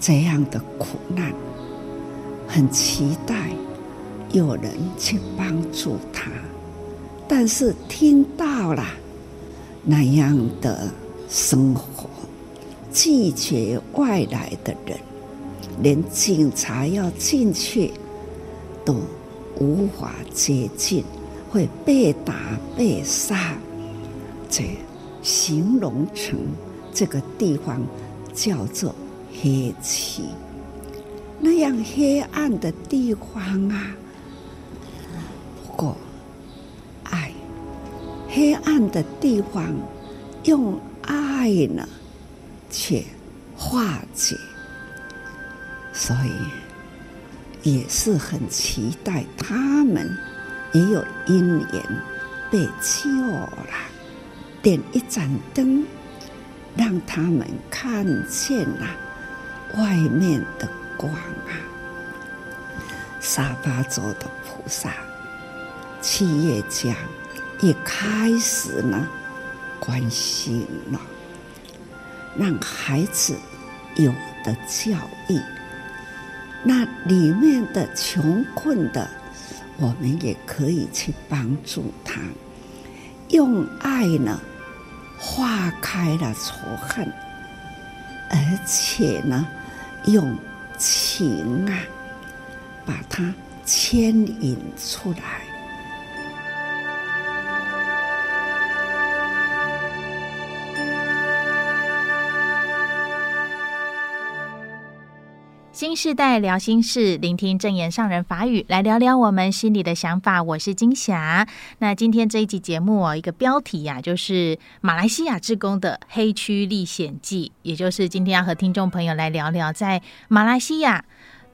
这样的苦难，很期待有人去帮助他，但是听到了那样的生活，拒绝外来的人，连警察要进去都无法接近，会被打被杀。这形容成这个地方叫做黑区，那样黑暗的地方啊。不过，爱黑暗的地方，用爱呢，去化解。所以也是很期待他们也有因缘被救了。点一盏灯，让他们看见了外面的光啊！沙巴州的菩萨、企业家也开始呢关心了，让孩子有的教育。那里面的穷困的，我们也可以去帮助他，用爱呢。化开了仇恨，而且呢，用情啊，把它牵引出来。世代聊心事，聆听正言上人法语，来聊聊我们心里的想法。我是金霞。那今天这一集节目哦，一个标题呀、就是马来西亚志工的黑区历险记，也就是今天要和听众朋友来聊聊在马来西亚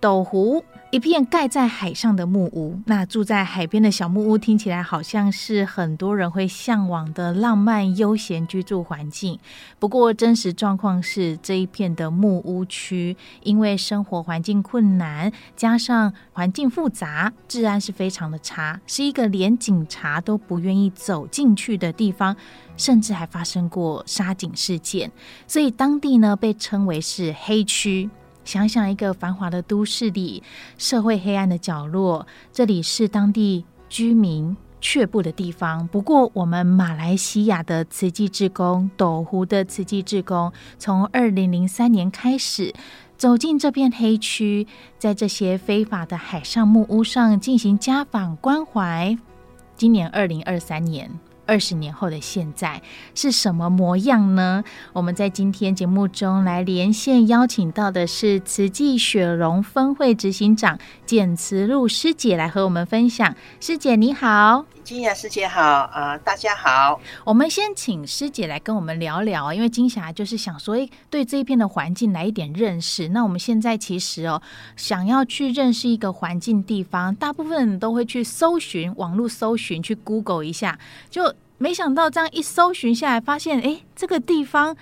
斗湖。一片盖在海上的木屋，那住在海边的小木屋听起来好像是很多人会向往的浪漫悠闲居住环境。不过，真实状况是这一片的木屋区，因为生活环境困难，加上环境复杂，治安是非常的差，是一个连警察都不愿意走进去的地方，甚至还发生过杀警事件，所以当地呢被称为是黑区。想想一个繁华的都市里，社会黑暗的角落，这里是当地居民却步的地方。不过，我们马来西亚的慈济志工，斗湖的慈济志工，从二零零三年开始走进这片黑区，在这些非法的海上木屋上进行家访关怀。今年二零二三年。二十年后的现在是什么模样呢？我们在今天节目中来连线邀请到的是慈济雪隆分会执行长简慈露师姐来和我们分享。师姐你好，金霞师姐好，呃，大家好。我们先请师姐来跟我们聊聊，因为金霞就是想说，诶，对这一片的环境来一点认识。那我们现在其实哦，想要去认识一个环境地方，大部分人都会去搜寻网络搜寻，去 Google 一下，就。没想到这样一搜寻下来，发现哎，这个地方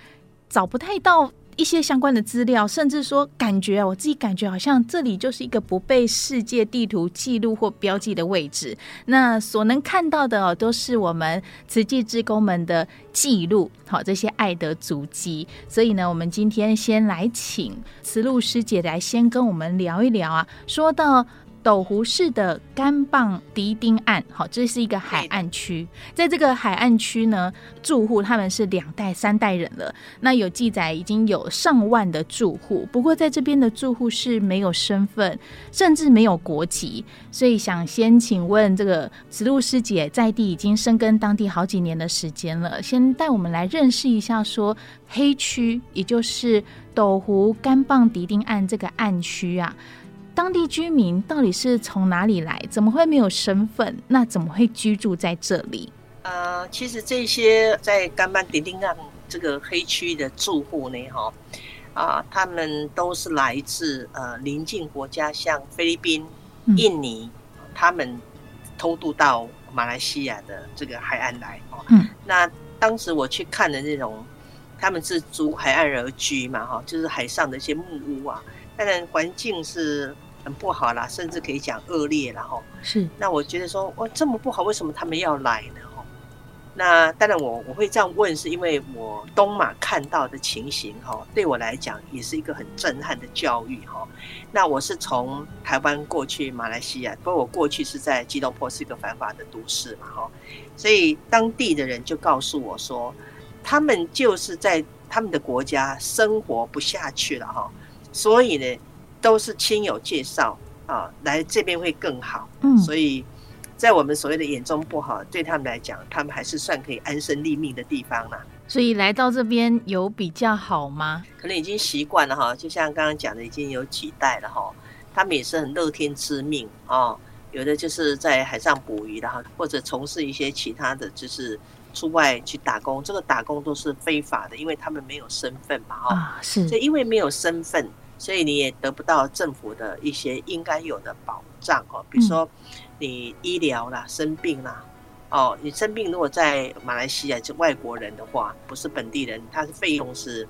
找不太到一些相关的资料，甚至说感觉我自己感觉好像这里就是一个不被世界地图记录或标记的位置。那所能看到的哦，都是我们慈济志工们的记录，好，这些爱的足迹。所以呢，我们今天先来请慈露师姐来先跟我们聊一聊啊，说到。斗湖市的甘棒迪丁岸，好，这是一个海岸区。在这个海岸区呢，住户他们是两代、三代人了。那有记载已经有上万的住户，不过在这边的住户是没有身份，甚至没有国籍。所以想先请问这个慈露师姐，在地已经深耕当地好几年的时间了，先带我们来认识一下，说黑区，也就是斗湖甘棒迪丁岸这个岸区啊。当地居民到底是从哪里来？怎么会没有身份？那怎么会居住在这里？呃，其实这些在甘曼迪丁岸这个黑区的住户呢，哈啊，他们都是来自呃邻近国家，像菲律宾、印尼，嗯、他们偷渡到马来西亚的这个海岸来。嗯，那当时我去看的那种，他们是租海岸而居嘛，哈，就是海上的一些木屋啊，当然环境是。很不好啦，甚至可以讲恶劣了哈。是，那我觉得说，哇，这么不好，为什么他们要来呢？哈，那当然我，我我会这样问，是因为我东马看到的情形哈，对我来讲也是一个很震撼的教育哈。那我是从台湾过去马来西亚，不过我过去是在吉隆坡，是一个繁华的都市嘛哈，所以当地的人就告诉我说，他们就是在他们的国家生活不下去了哈，所以呢，都是亲友介绍啊，来这边会更好，嗯，所以。在我们所谓的眼中不好，对他们来讲，他们还是算可以安身立命的地方啦。所以来到这边有比较好吗？可能已经习惯了哈，就像刚刚讲的，已经有几代了哈。他们也是很乐天知命啊，有的就是在海上捕鱼的哈，或者从事一些其他的就是出外去打工。这个打工都是非法的，因为他们没有身份嘛哈。啊，是。所以因为没有身份，所以你也得不到政府的一些应该有的保障哦，比如说。嗯你医疗啦，生病啦，哦，你生病如果在马来西亚是外国人的话，不是本地人，他的费用是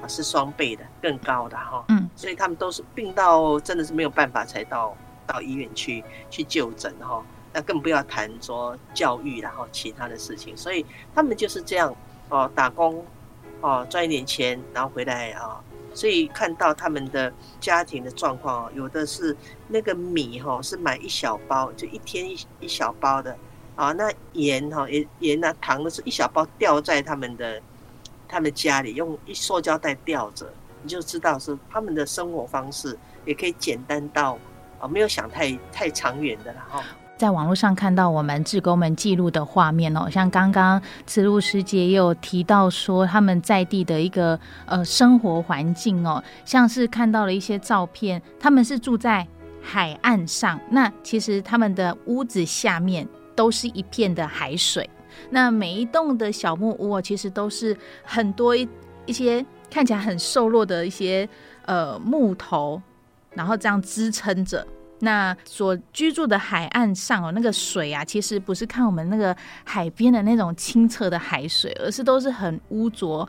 啊是双倍的，更高的哈。嗯，所以他们都是病到真的是没有办法才到到医院去去就诊哈。那更不要谈说教育然后其他的事情，所以他们就是这样哦，打工哦赚一点钱，然后回来啊。所以看到他们的家庭的状况哦，有的是那个米哈是买一小包，就一天一一小包的啊。那盐哈盐盐啊糖的是一小包吊在他们的他们家里，用一塑胶袋吊着，你就知道是他们的生活方式也可以简单到啊，没有想太太长远的了哈。在网络上看到我们志工们记录的画面哦，像刚刚慈露师姐也有提到说他们在地的一个呃生活环境哦，像是看到了一些照片，他们是住在海岸上，那其实他们的屋子下面都是一片的海水，那每一栋的小木屋其实都是很多一一些看起来很瘦弱的一些呃木头，然后这样支撑着。那所居住的海岸上哦，那个水啊，其实不是看我们那个海边的那种清澈的海水，而是都是很污浊、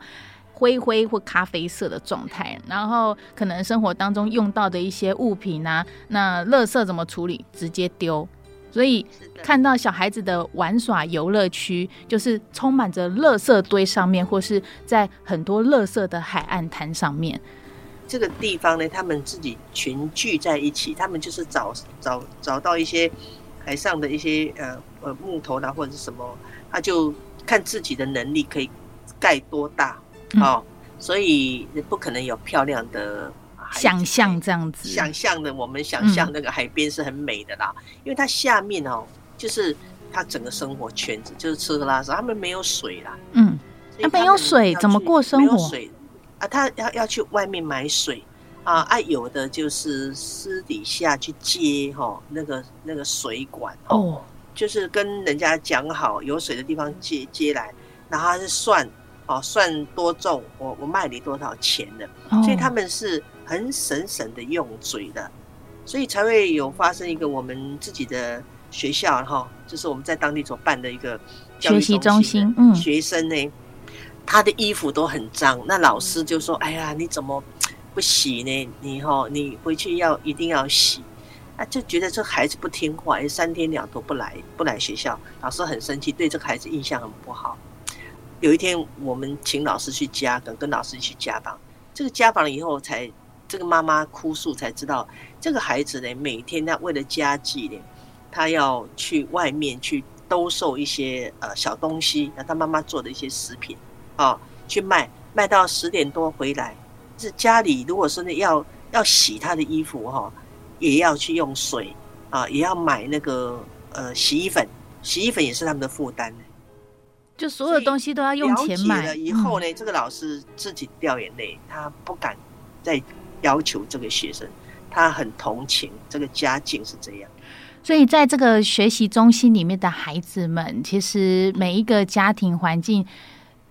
灰灰或咖啡色的状态。然后可能生活当中用到的一些物品啊，那垃圾怎么处理？直接丢。所以看到小孩子的玩耍游乐区，就是充满着垃圾堆上面，或是在很多垃圾的海岸滩上面。这个地方呢，他们自己群聚在一起，他们就是找找找到一些海上的一些呃呃木头啦，或者是什么，他就看自己的能力可以盖多大哦，所以不可能有漂亮的想象这样子，想象的我们想象那个海边是很美的啦，嗯、因为它下面哦，就是它整个生活圈子就是吃喝拉撒，他们没有水啦，嗯，那没有水怎么过生活？啊，他要要去外面买水啊，啊，有的就是私底下去接哈、哦，那个那个水管哦，oh. 就是跟人家讲好有水的地方接接来，然后他是算哦，算多重，我我卖你多少钱的，oh. 所以他们是很省省的用嘴的，所以才会有发生一个我们自己的学校哈、哦，就是我们在当地所办的一个学习中心，嗯，学生呢。他的衣服都很脏，那老师就说：“哎呀，你怎么不洗呢？你哈，你回去要一定要洗。”啊，就觉得这孩子不听话，三天两头不来不来学校，老师很生气，对这个孩子印象很不好。有一天，我们请老师去家访，跟老师去家访。这个家访了以后，才这个妈妈哭诉，才知道这个孩子呢，每天他为了家计呢，他要去外面去兜售一些呃小东西，那他妈妈做的一些食品。哦，去卖卖到十点多回来，是家里如果说呢要要洗他的衣服哈，也要去用水啊，也要买那个呃洗衣粉，洗衣粉也是他们的负担。就所有东西都要用钱买了以后呢，这个老师自己掉眼泪，他不敢再要求这个学生，他很同情这个家境是这样。所以在这个学习中心里面的孩子们，其实每一个家庭环境。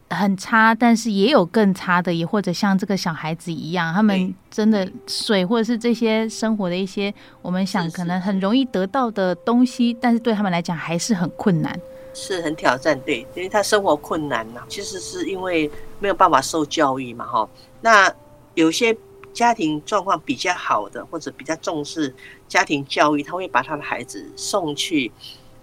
很差，但是也有更差的，也或者像这个小孩子一样，他们真的水或者是这些生活的一些，我们想可能很容易得到的东西，但是对他们来讲还是很困难，是很挑战。对，因为他生活困难呐，其实是因为没有办法受教育嘛，哈。那有些家庭状况比较好的，或者比较重视家庭教育，他会把他的孩子送去，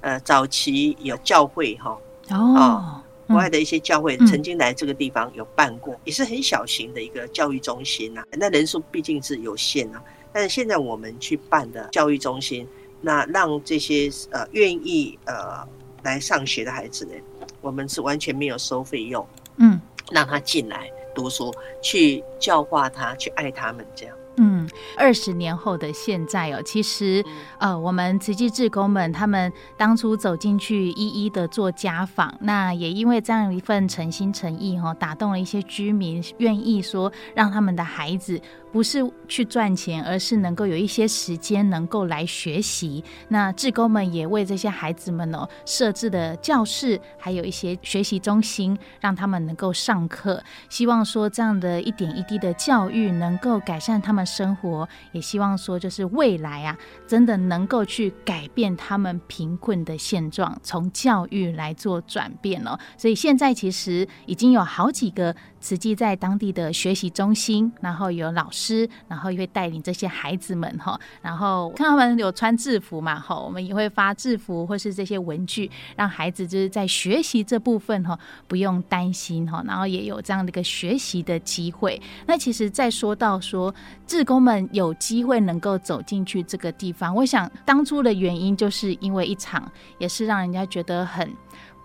呃，早期有教会哈。哦，国外的一些教会曾经来这个地方有办过，也是很小型的一个教育中心呐。那人数毕竟是有限啊，但是现在我们去办的教育中心，那让这些呃愿意呃来上学的孩子呢，我们是完全没有收费用，嗯，让他进来读书，去教化他，去爱他们这样。嗯，二十年后的现在哦，其实呃，我们慈济志工们他们当初走进去，一一的做家访，那也因为这样一份诚心诚意哈，打动了一些居民，愿意说让他们的孩子。不是去赚钱，而是能够有一些时间能够来学习。那志工们也为这些孩子们呢设置的教室，还有一些学习中心，让他们能够上课。希望说这样的一点一滴的教育能够改善他们生活，也希望说就是未来啊，真的能够去改变他们贫困的现状，从教育来做转变哦。所以现在其实已经有好几个。慈济在当地的学习中心，然后有老师，师然后也会带领这些孩子们哈，然后看他们有穿制服嘛哈，我们也会发制服或是这些文具，让孩子就是在学习这部分哈不用担心哈，然后也有这样的一个学习的机会。那其实再说到说，志工们有机会能够走进去这个地方，我想当初的原因就是因为一场，也是让人家觉得很。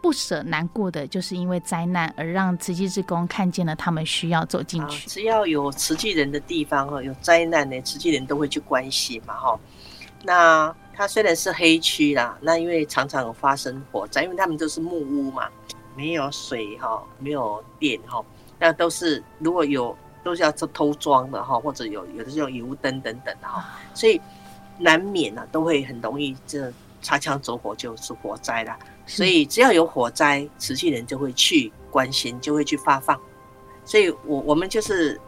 不舍难过的，就是因为灾难而让慈济志工看见了他们需要走进去。只要有慈济人的地方哈，有灾难呢，慈济人都会去关心嘛哈。那它虽然是黑区啦，那因为常常有发生火灾，因为他们都是木屋嘛，没有水哈，没有电哈，那都是如果有都是要偷装的哈，或者有有的是用油灯等等的哈，所以难免啊都会很容易这擦枪走火就是火灾啦。所以只要有火灾，慈济人就会去关心，就会去发放。所以我我们就是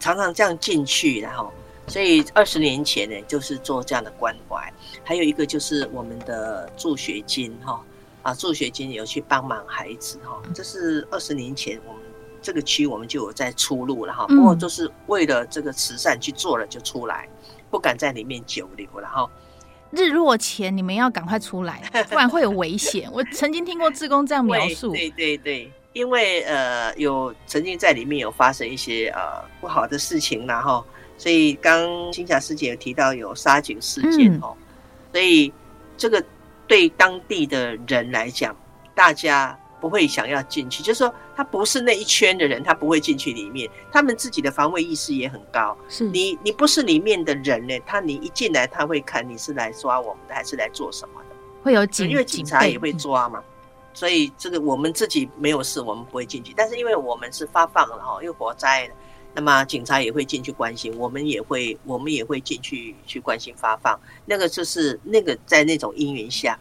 常常这样进去，然后，所以二十年前呢，就是做这样的关怀。还有一个就是我们的助学金，哈啊，助学金有去帮忙孩子，哈，这是二十年前我们这个区我们就有在出路了，哈。不过就是为了这个慈善去做了就出来，不敢在里面久留了，哈。日落前你们要赶快出来，不然会有危险。我曾经听过志工这样描述，对对对，因为呃有曾经在里面有发生一些呃不好的事情，然后所以刚金霞师姐有提到有杀警事件哦，嗯、所以这个对当地的人来讲，大家。不会想要进去，就是说他不是那一圈的人，他不会进去里面。他们自己的防卫意识也很高。是你，你不是里面的人呢，他你一进来，他会看你是来抓我们的，还是来做什么的？会有警，因为警察也会抓嘛。所以这个我们自己没有事，我们不会进去。但是因为我们是发放了哈，因为火灾，那么警察也会进去关心，我们也会，我们也会进去去关心发放。那个就是那个在那种因缘下。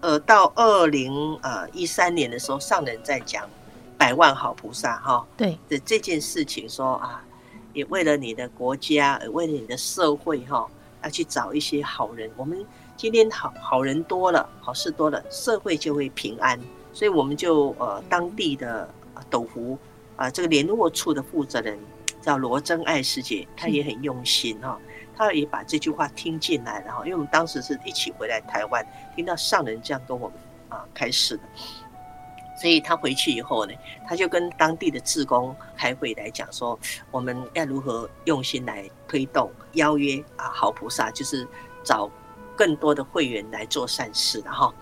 呃，到二零呃一三年的时候，上人在讲百万好菩萨哈，对的这件事情说啊，也为了你的国家，也为了你的社会哈，要去找一些好人。我们今天好好人多了，好事多了，社会就会平安。所以我们就呃当地的斗湖啊，这个联络处的负责人叫罗真爱师姐，她也很用心哈。他也把这句话听进来，然后因为我们当时是一起回来台湾，听到上人这样跟我们啊开示的，所以他回去以后呢，他就跟当地的志工开会来讲说，我们要如何用心来推动邀约啊好菩萨，就是找更多的会员来做善事的哈。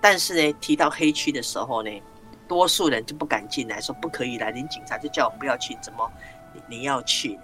但是呢，提到黑区的时候呢，多数人就不敢进来，说不可以来，连警察就叫我们不要去，怎么你你要去？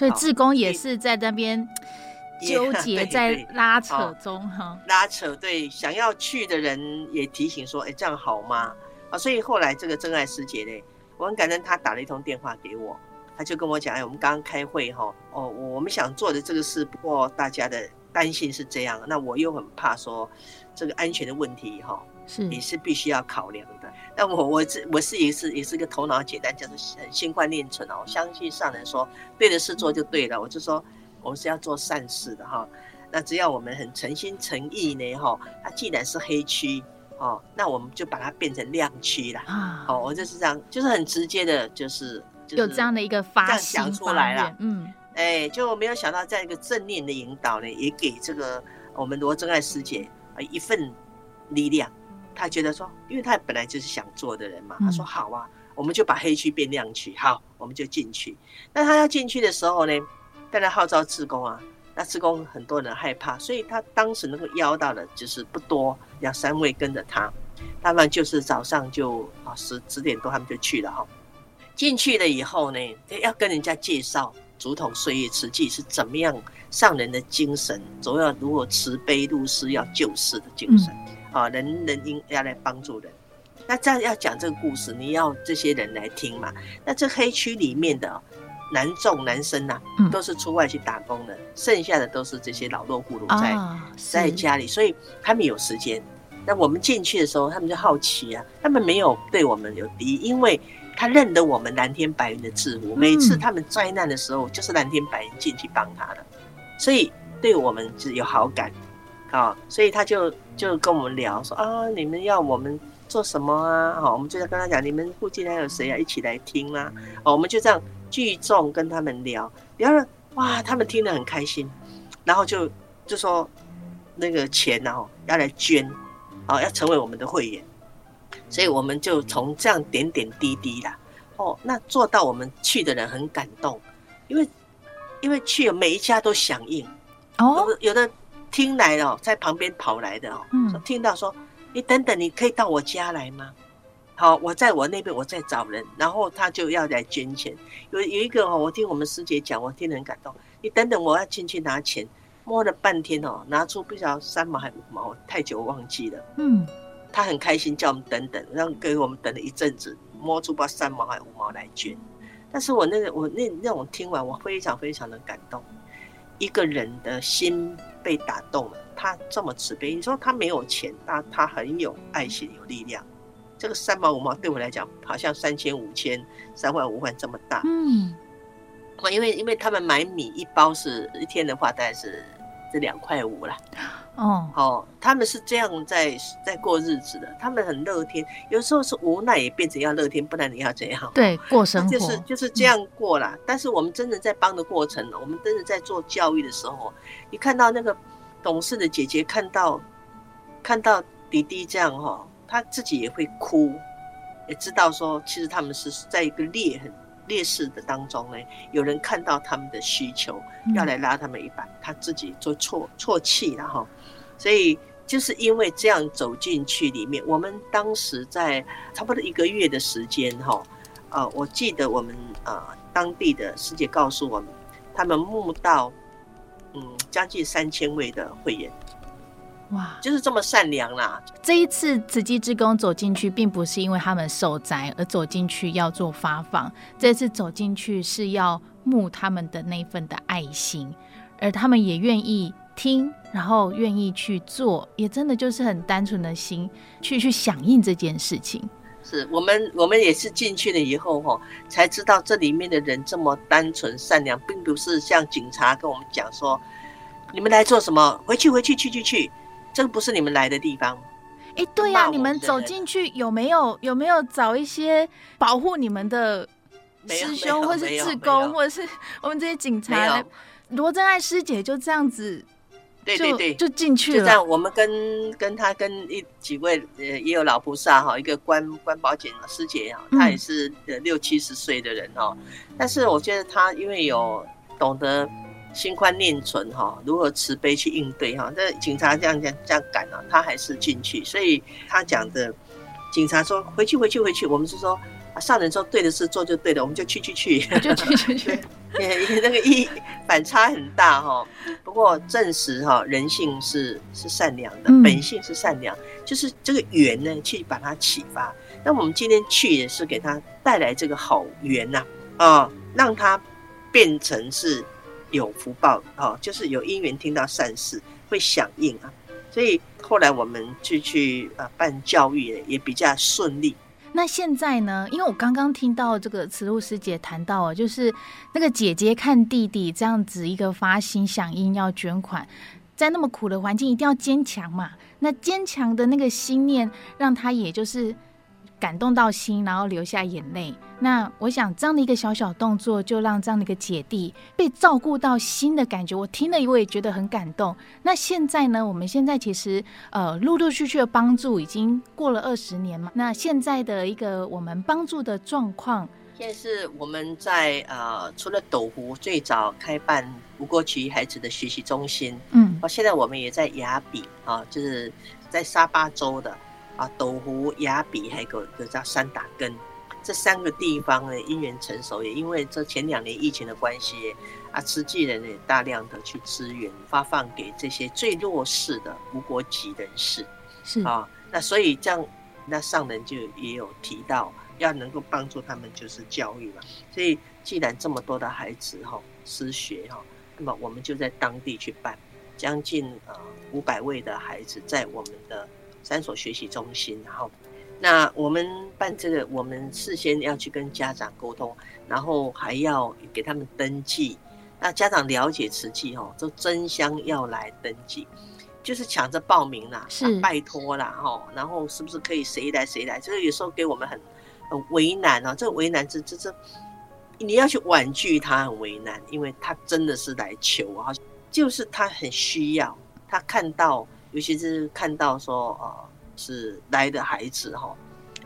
所以志工也是在那边 纠结，在拉扯中哈。拉扯对，想要去的人也提醒说：“哎，这样好吗？”啊，所以后来这个真爱师姐呢，我很感恩，她打了一通电话给我，她就跟我讲：“哎，我们刚刚开会哈，哦，我们想做的这个事，不过大家的担心是这样，那我又很怕说这个安全的问题哈，是也是必须要考量的。那我我这我是也是也是个头脑简单，叫做心宽念存啊，我相信上人说。”对的事做就对了，我就说我们是要做善事的哈。那只要我们很诚心诚意呢哈，它既然是黑区哦，那我们就把它变成亮区了啊。好，我就是这样，就是很直接的，就是有这样的一个发想出来了。嗯，哎，就没有想到这样一个正念的引导呢，也给这个我们罗真爱师姐啊一份力量。他觉得说，因为他本来就是想做的人嘛，他说好啊，我们就把黑区变亮区，好，我们就进去。那他要进去的时候呢，带来号召志工啊，那志工很多人害怕，所以他当时能够邀到的就是不多，两三位跟着他，他们就是早上就啊十十点多他们就去了哈。进去了以后呢，要跟人家介绍竹筒岁月慈济是怎么样上人的精神，主要如果慈悲入世要救世的精神啊，人人应要来帮助人。那这样要讲这个故事，你要这些人来听嘛？那这黑区里面的男众男生呐、啊，都是出外去打工的，剩下的都是这些老弱妇孺在在家里，所以他们有时间。那我们进去的时候，他们就好奇啊，他们没有对我们有敌意，因为。他认得我们蓝天白云的志物，每次他们灾难的时候，就是蓝天白云进去帮他的，所以对我们是有好感，啊，所以他就就跟我们聊说啊，你们要我们做什么啊？好，我们就在跟他讲，你们附近还有谁啊？一起来听啦。哦，我们就这样聚众跟他们聊，聊了哇，他们听得很开心，然后就就说那个钱然后要来捐，啊，要成为我们的会员。所以我们就从这样点点滴滴啦，哦，那做到我们去的人很感动，因为因为去每一家都响应，哦，有的听来了，在旁边跑来的哦，嗯，听到说，你等等，你可以到我家来吗？好，我在我那边，我在找人，然后他就要来捐钱。有有一个哦，我听我们师姐讲，我听得很感动。你等等，我要进去拿钱，摸了半天哦，拿出不晓得三毛还五毛，太久我忘记了，嗯。他很开心，叫我们等等，让给我们等了一阵子，摸出把三毛还五毛来捐。但是我那个我那那种听完，我非常非常的感动。一个人的心被打动了，他这么慈悲。你说他没有钱，但他很有爱心，有力量。这个三毛五毛对我来讲，好像三千五千、三万五万这么大。嗯，因为因为他们买米一包是一天的话，大概是这两块五了。哦，哦，他们是这样在在过日子的，他们很乐天，有时候是无奈也变成要乐天，不然你要怎样？对，过生活就是就是这样过啦。嗯、但是我们真的在帮的过程，我们真的在做教育的时候，你看到那个懂事的姐姐看到看到弟弟这样哈，他自己也会哭，也知道说其实他们是在一个裂痕。烈士的当中呢，有人看到他们的需求，要来拉他们一把，他自己做错错气了哈。所以就是因为这样走进去里面，我们当时在差不多一个月的时间哈，呃，我记得我们呃当地的师姐告诉我们，他们募到嗯将近三千位的会员。哇，就是这么善良啦！这一次慈济志工走进去，并不是因为他们受灾而走进去要做发放，这次走进去是要募他们的那份的爱心，而他们也愿意听，然后愿意去做，也真的就是很单纯的心去去响应这件事情。是我们，我们也是进去了以后哈，才知道这里面的人这么单纯善良，并不是像警察跟我们讲说，你们来做什么？回去，回去，去去去。这个不是你们来的地方，哎，对呀，你们走进去有没有有没有找一些保护你们的师兄，或是志工，或者是我们这些警察？罗真爱师姐就这样子，对对对，就进去了。就这样，我们跟跟他跟一几位呃也有老菩萨哈，一个关关宝简师姐哈，她也是呃六七十岁的人哈，但是我觉得她因为有懂得。心宽念存哈，如何慈悲去应对哈？那警察这样这样这样赶啊，他还是进去。所以他讲的，警察说回去回去回去，我们是说上人说对的事做就对的，我们就去去去，就去去去。那个一反差很大哈。不过证实哈，人性是是善良的，本性是善良，就是这个缘呢，去把它启发。那我们今天去也是给他带来这个好缘呐，啊，让他变成是。有福报哦，就是有因缘听到善事会响应啊，所以后来我们就去呃办教育也比较顺利。那现在呢？因为我刚刚听到这个慈露师姐谈到啊，就是那个姐姐看弟弟这样子一个发心响应要捐款，在那么苦的环境一定要坚强嘛。那坚强的那个心念，让他也就是感动到心，然后流下眼泪。那我想这样的一个小小动作，就让这样的一个姐弟被照顾到心的感觉，我听了我也觉得很感动。那现在呢？我们现在其实呃陆陆续续的帮助已经过了二十年嘛。那现在的一个我们帮助的状况，现在是我们在呃除了斗湖最早开办无国籍孩子的学习中心，嗯，哦，现在我们也在雅比啊，就是在沙巴州的。啊，斗湖、雅比还有个个叫三打根，这三个地方呢，因缘成熟，也因为这前两年疫情的关系，啊，慈济人也大量的去支援发放给这些最弱势的无国籍人士，是啊，那所以这样，那上人就也有提到，要能够帮助他们就是教育嘛，所以既然这么多的孩子哈失学哈，那么我们就在当地去办，将近呃五百位的孩子在我们的。三所学习中心，然后，那我们办这个，我们事先要去跟家长沟通，然后还要给他们登记。那家长了解瓷器哦，都争相要来登记，就是抢着报名啦，是拜托啦哈。然后是不是可以谁来谁来？这个有时候给我们很很为难啊。这个为难，这这这，你要去婉拒他很为难，因为他真的是来求啊，就是他很需要，他看到。尤其是看到说，呃，是来的孩子哈，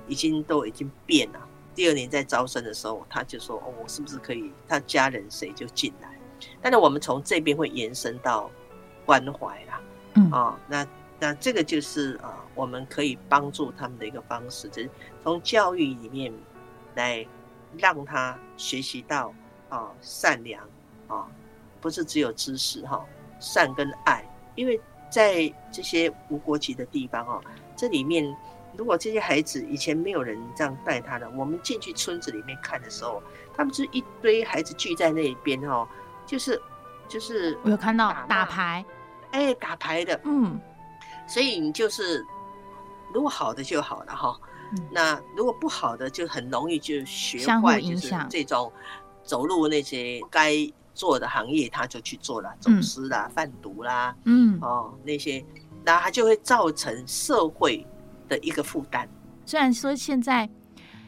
已经都已经变了。第二年在招生的时候，他就说，哦，我是不是可以，他家人谁就进来？但是我们从这边会延伸到关怀啦，嗯，啊，那那这个就是呃，我们可以帮助他们的一个方式，就是从教育里面来让他学习到啊善良啊，不是只有知识哈，善跟爱，因为。在这些无国籍的地方哦，这里面如果这些孩子以前没有人这样带他的，我们进去村子里面看的时候，他们就一堆孩子聚在那边哦，就是就是我有看到打牌，哎，打牌的，嗯，所以你就是如果好的就好了哈，那如果不好的就很容易就学坏，就是这种走路那些该。做的行业，他就去做了，走私啦、贩毒啦，嗯，哦，那些，那他就会造成社会的一个负担。虽然说现在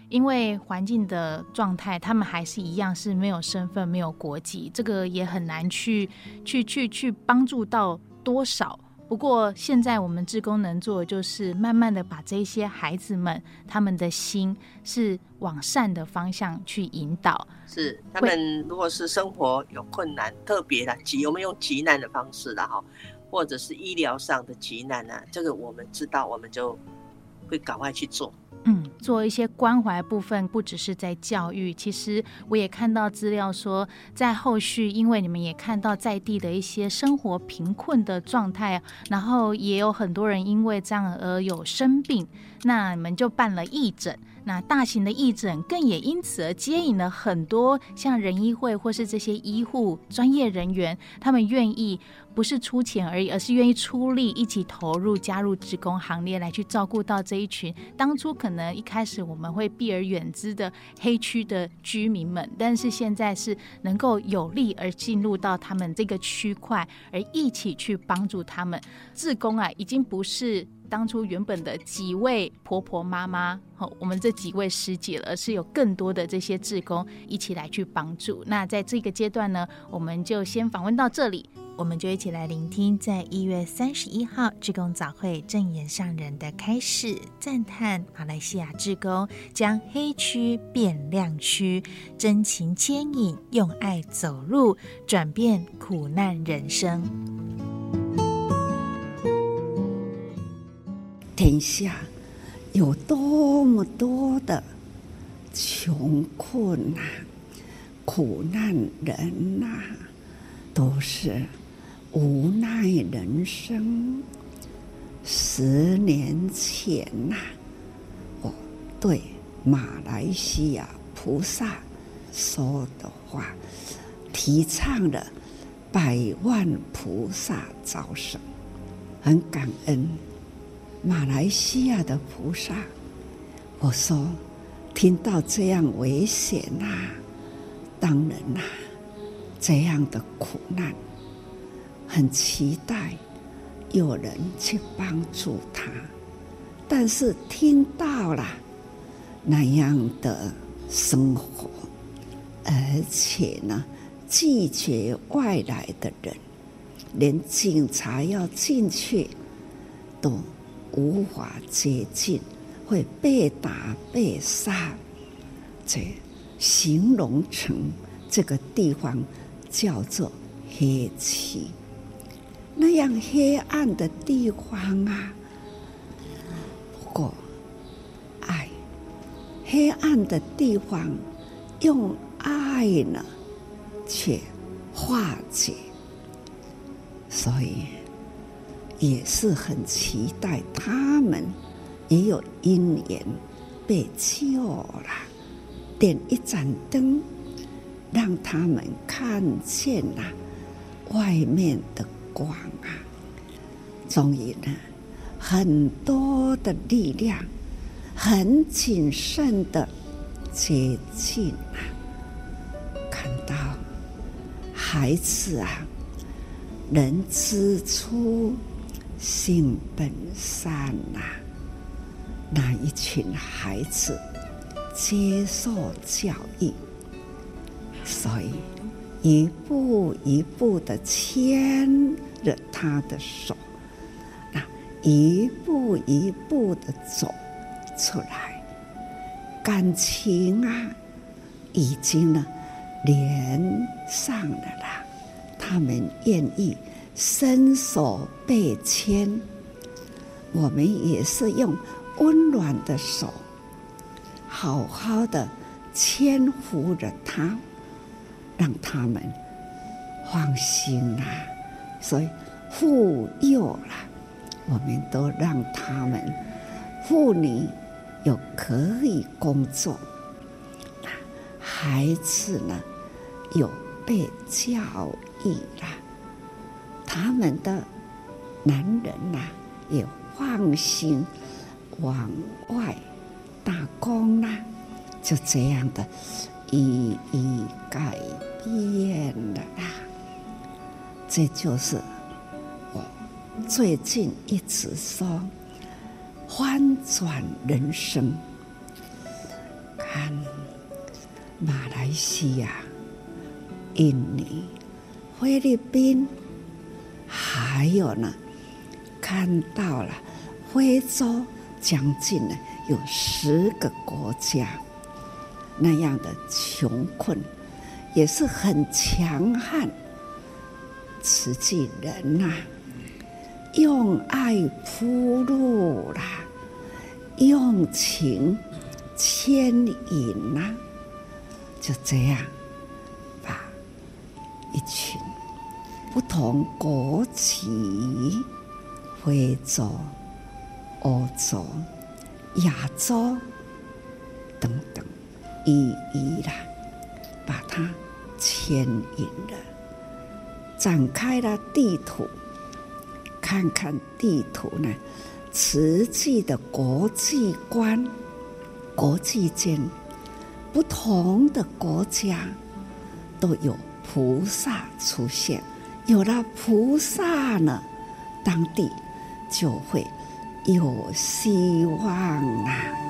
因为环境的状态，他们还是一样是没有身份、没有国籍，这个也很难去去去去帮助到多少。不过现在我们志工能做的就是慢慢的把这些孩子们他们的心是往善的方向去引导。是他们如果是生活有困难，特别的急，我们用急难的方式的哈，或者是医疗上的急难啊，这个我们知道，我们就会赶快去做。嗯，做一些关怀部分，不只是在教育。其实我也看到资料说，在后续，因为你们也看到在地的一些生活贫困的状态，然后也有很多人因为这样而有生病，那你们就办了义诊。那大型的义诊更也因此而接引了很多像人医会或是这些医护专业人员，他们愿意不是出钱而已，而是愿意出力一起投入加入志工行列，来去照顾到这一群当初可能一开始我们会避而远之的黑区的居民们，但是现在是能够有力而进入到他们这个区块，而一起去帮助他们。志工啊，已经不是。当初原本的几位婆婆妈妈，好，我们这几位师姐了，是有更多的这些志工一起来去帮助。那在这个阶段呢，我们就先访问到这里，我们就一起来聆听，在一月三十一号志工早会正言上人的开示，赞叹马来西亚志工将黑区变亮区，真情牵引，用爱走路，转变苦难人生。天下有多么多的穷困呐、苦难人呐，都是无奈人生。十年前呐，我对马来西亚菩萨说的话，提倡了百万菩萨招生，很感恩。马来西亚的菩萨，我说听到这样危险呐、啊，当然呐、这样的苦难，很期待有人去帮助他，但是听到了那样的生活，而且呢，拒绝外来的人，连警察要进去都无法接近，会被打被杀。这形容成这个地方叫做黑区，那样黑暗的地方啊。不过，爱黑暗的地方，用爱呢，去化解，所以也是很期待他们也有因缘被救了，点一盏灯，让他们看见了外面的光啊！终于呢，很多的力量，很谨慎的接近啊。到孩子啊，人之初性本善呐、那一群孩子接受教育，所以一步一步的牵着他的手，啊，一步一步的走出来，感情啊，已经呢。连上了啦，他们愿意伸手被牵，我们也是用温暖的手，好好的牵扶着他，让他们放心啦。所以妇幼啦，我们都让他们妇女有可以工作，孩子呢，有被教育啦，他们的男人呐、啊、也放心往外打工啦，就这样的一一改变了啦。这就是我最近一直说翻转人生，看马来西亚。印尼、菲律宾，还有呢，看到了非洲将近呢有十个国家，那样的穷困，也是很强悍。慈济人呐，用爱铺路啦，用情牵引呐，就这样把。一群不同国籍，非洲、欧洲、亚洲等等，一一的把它牵引了，展开了地图，看看地图呢，实际的国际观，国际间不同的国家都有。菩萨出现，有了菩萨呢，当地就会有希望啊！